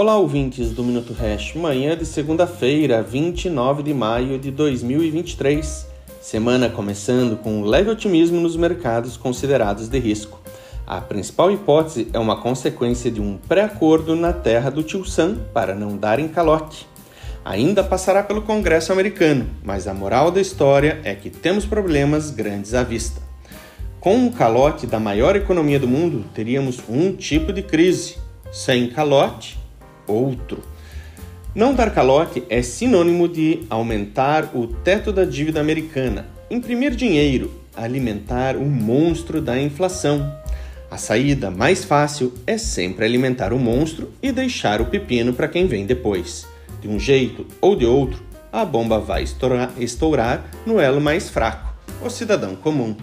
Olá, ouvintes do Minuto Hash, manhã de segunda-feira, 29 de maio de 2023. Semana começando com um leve otimismo nos mercados considerados de risco. A principal hipótese é uma consequência de um pré-acordo na terra do Tio Sam para não dar em calote. Ainda passará pelo Congresso americano, mas a moral da história é que temos problemas grandes à vista. Com o calote da maior economia do mundo, teríamos um tipo de crise. Sem calote, outro. Não dar calote é sinônimo de aumentar o teto da dívida americana, imprimir dinheiro, alimentar o monstro da inflação. A saída mais fácil é sempre alimentar o monstro e deixar o pepino para quem vem depois. De um jeito ou de outro, a bomba vai estourar, estourar no elo mais fraco, o cidadão comum.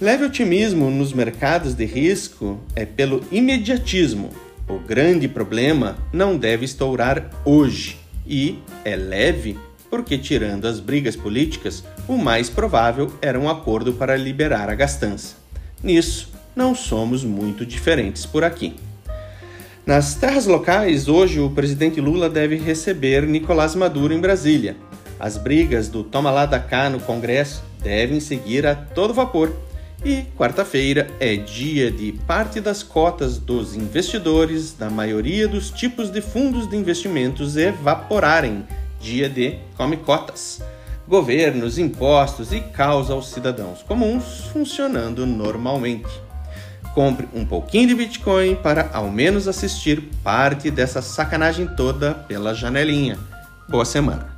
Leve otimismo nos mercados de risco é pelo imediatismo, o grande problema não deve estourar hoje e é leve porque, tirando as brigas políticas, o mais provável era um acordo para liberar a gastança. Nisso, não somos muito diferentes por aqui. Nas terras locais, hoje o presidente Lula deve receber Nicolás Maduro em Brasília. As brigas do toma lá da cá no Congresso devem seguir a todo vapor e quarta-feira é dia de parte das cotas dos investidores da maioria dos tipos de fundos de investimentos evaporarem. Dia de come cotas. Governos, impostos e caos aos cidadãos comuns funcionando normalmente. Compre um pouquinho de Bitcoin para ao menos assistir parte dessa sacanagem toda pela janelinha. Boa semana!